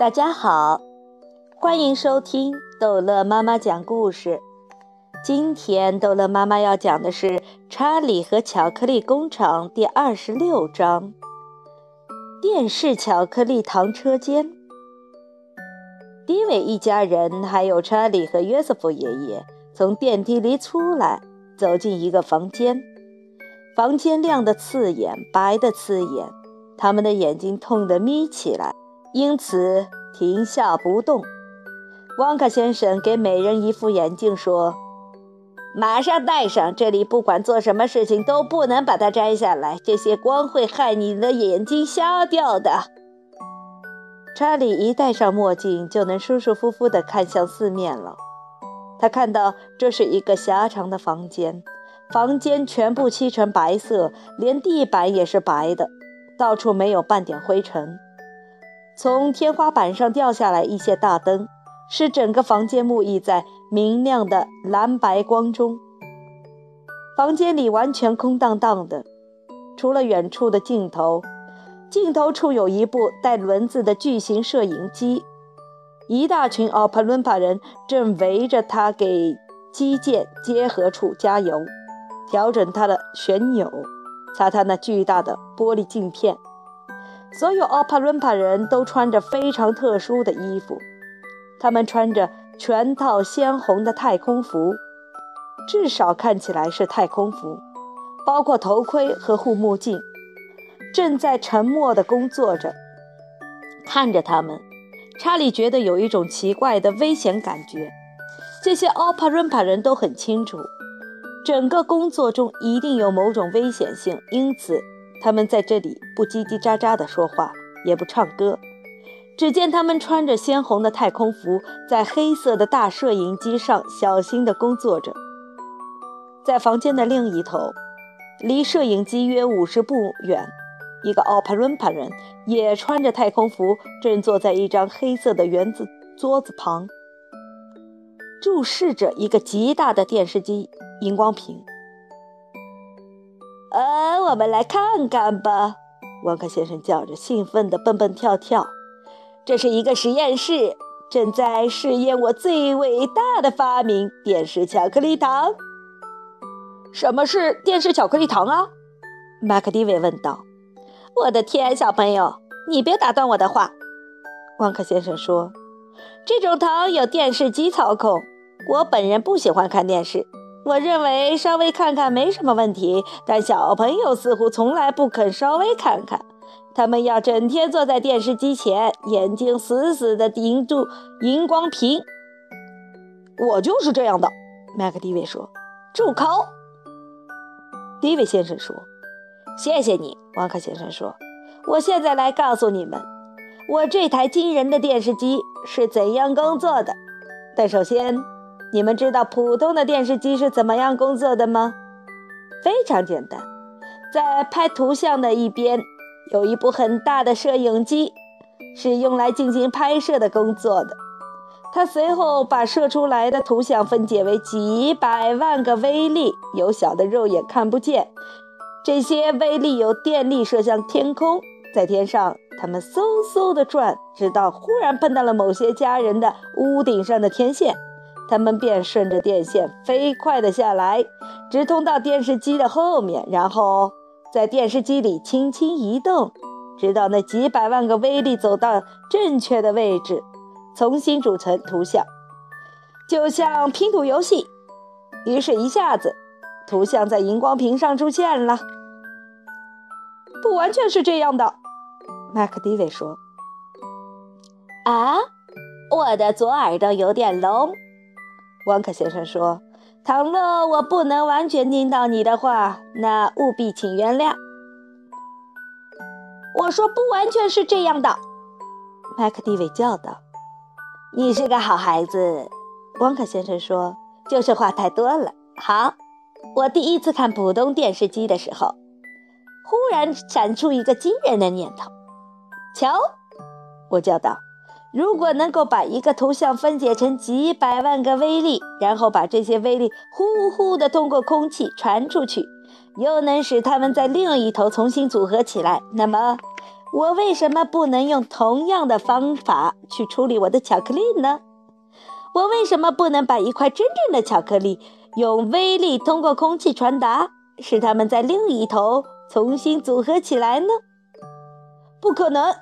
大家好，欢迎收听逗乐妈妈讲故事。今天逗乐妈妈要讲的是《查理和巧克力工厂》第二十六章：电视巧克力糖车间。迪伟一家人还有查理和约瑟夫爷爷从电梯里出来，走进一个房间。房间亮得刺眼，白的刺眼，他们的眼睛痛得眯起来。因此停下不动。旺卡先生给每人一副眼镜，说：“马上戴上，这里不管做什么事情都不能把它摘下来，这些光会害你的眼睛瞎掉的。”查理一戴上墨镜，就能舒舒服服地看向四面了。他看到这是一个狭长的房间，房间全部漆成白色，连地板也是白的，到处没有半点灰尘。从天花板上掉下来一些大灯，使整个房间沐浴在明亮的蓝白光中。房间里完全空荡荡的，除了远处的镜头，镜头处有一部带轮子的巨型摄影机，一大群奥帕伦帕人正围着它给机件结合处加油，调整它的旋钮，擦它那巨大的玻璃镜片。所有奥帕伦帕人都穿着非常特殊的衣服，他们穿着全套鲜红的太空服，至少看起来是太空服，包括头盔和护目镜。正在沉默地工作着，看着他们，查理觉得有一种奇怪的危险感觉。这些奥帕伦帕人都很清楚，整个工作中一定有某种危险性，因此。他们在这里不叽叽喳喳地说话，也不唱歌。只见他们穿着鲜红的太空服，在黑色的大摄影机上小心地工作着。在房间的另一头，离摄影机约五十步远，一个奥帕伦帕人也穿着太空服，正坐在一张黑色的圆子桌子旁，注视着一个极大的电视机荧光屏。呃，我们来看看吧！沃克先生叫着，兴奋地蹦蹦跳跳。这是一个实验室，正在试验我最伟大的发明——电视巧克力糖。什么是电视巧克力糖啊？麦克迪维问道。我的天，小朋友，你别打断我的话！沃克先生说：“这种糖有电视机操控。我本人不喜欢看电视。”我认为稍微看看没什么问题，但小朋友似乎从来不肯稍微看看，他们要整天坐在电视机前，眼睛死死地盯住荧光屏。我就是这样的，麦克迪维说。住口！迪维先生说。谢谢你，王克先生说。我现在来告诉你们，我这台惊人的电视机是怎样工作的。但首先。你们知道普通的电视机是怎么样工作的吗？非常简单，在拍图像的一边有一部很大的摄影机，是用来进行拍摄的工作的。它随后把射出来的图像分解为几百万个微粒，有小的肉眼看不见。这些微粒由电力射向天空，在天上它们嗖嗖地转，直到忽然碰到了某些家人的屋顶上的天线。他们便顺着电线飞快地下来，直通到电视机的后面，然后在电视机里轻轻移动，直到那几百万个微粒走到正确的位置，重新组成图像，就像拼图游戏。于是，一下子，图像在荧光屏上出现了。不完全是这样的，麦克迪维说。啊，我的左耳朵有点聋。汪克先生说：“倘若我不能完全听到你的话，那务必请原谅。”我说：“不完全是这样的。”麦克蒂维叫道。“你是个好孩子。”汪克先生说，“就是话太多了。”好，我第一次看普通电视机的时候，忽然闪出一个惊人的念头。瞧，我叫道。如果能够把一个图像分解成几百万个微粒，然后把这些微粒呼呼地通过空气传出去，又能使它们在另一头重新组合起来，那么我为什么不能用同样的方法去处理我的巧克力呢？我为什么不能把一块真正的巧克力用微粒通过空气传达，使它们在另一头重新组合起来呢？不可能，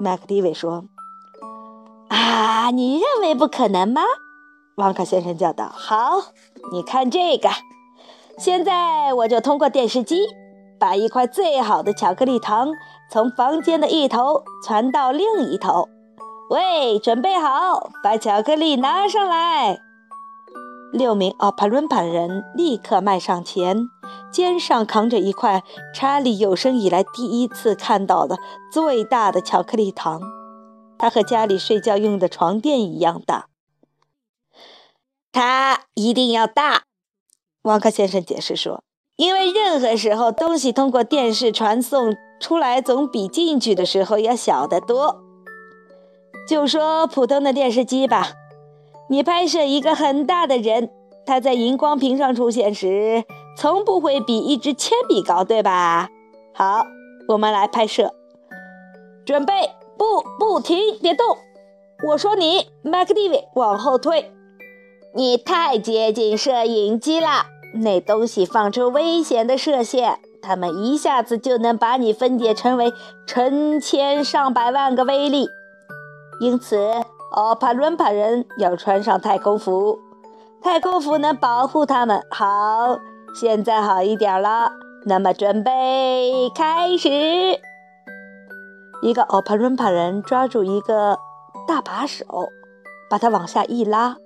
麦克迪维说。啊，你认为不可能吗？旺卡先生叫道。好，你看这个。现在我就通过电视机，把一块最好的巧克力糖从房间的一头传到另一头。喂，准备好，把巧克力拿上来。六名奥帕伦帕人立刻迈上前，肩上扛着一块查理有生以来第一次看到的最大的巧克力糖，它和家里睡觉用的床垫一样大。它一定要大，王克先生解释说，因为任何时候东西通过电视传送出来，总比进去的时候要小得多。就说普通的电视机吧。你拍摄一个很大的人，他在荧光屏上出现时，从不会比一支铅笔高，对吧？好，我们来拍摄。准备，不，不停，别动。我说你，麦克蒂维，往后退。你太接近摄影机了，那东西放出危险的射线，它们一下子就能把你分解成为成千上百万个微粒，因此。奥帕伦帕人要穿上太空服，太空服能保护他们。好，现在好一点了。那么，准备开始。一个奥帕伦帕人抓住一个大把手，把它往下一拉，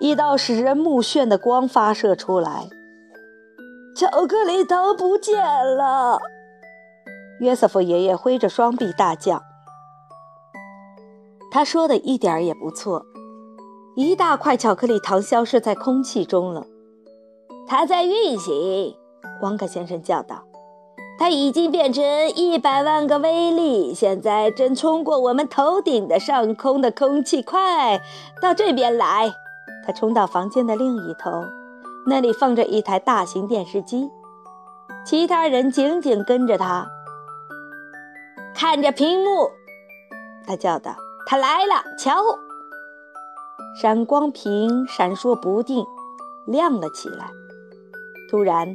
一道使人目眩的光发射出来。巧克力糖不见了！约瑟夫爷爷挥着双臂大叫。他说的一点儿也不错，一大块巧克力糖消失在空气中了。它在运行，汪克先生叫道：“它已经变成一百万个微粒，现在正冲过我们头顶的上空的空气，快到这边来！”他冲到房间的另一头，那里放着一台大型电视机，其他人紧紧跟着他，看着屏幕。他叫道。他来了，瞧！闪光屏闪烁不定，亮了起来。突然，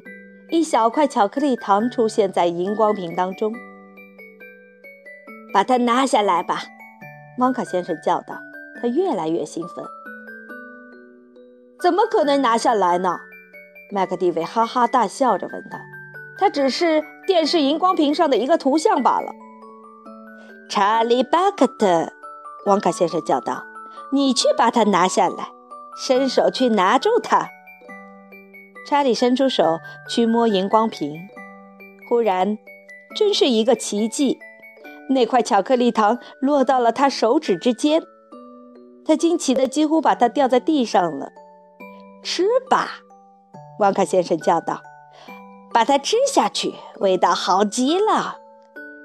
一小块巧克力糖出现在荧光屏当中。把它拿下来吧，汪卡先生叫道。他越来越兴奋。怎么可能拿下来呢？麦克蒂维哈哈大笑着问道。它只是电视荧光屏上的一个图像罢了。查理·巴克特。旺卡先生叫道：“你去把它拿下来，伸手去拿住它。”查理伸出手去摸荧光屏，忽然，真是一个奇迹，那块巧克力糖落到了他手指之间。他惊奇的几乎把它掉在地上了。“吃吧！”旺卡先生叫道，“把它吃下去，味道好极了。”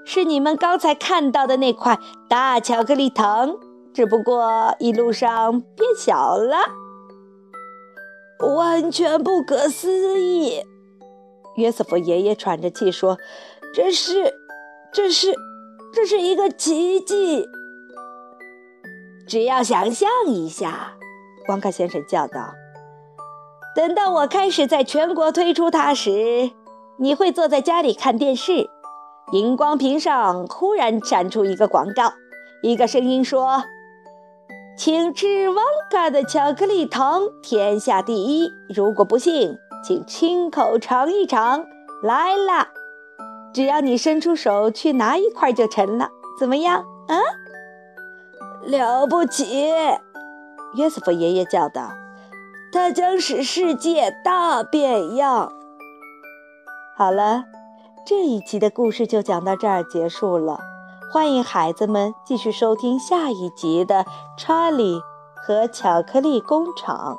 是你们刚才看到的那块大巧克力糖，只不过一路上变小了，完全不可思议。约瑟夫爷爷喘着气说：“这是，这是，这是一个奇迹。”只要想象一下，光克先生叫道：“等到我开始在全国推出它时，你会坐在家里看电视。”荧光屏上忽然闪出一个广告，一个声音说：“请吃旺卡的巧克力糖，天下第一。如果不信，请亲口尝一尝。来啦，只要你伸出手去拿一块就成了。怎么样？啊，了不起！”约瑟夫爷爷叫道：“它将使世界大变样。”好了。这一集的故事就讲到这儿结束了，欢迎孩子们继续收听下一集的《查理和巧克力工厂》。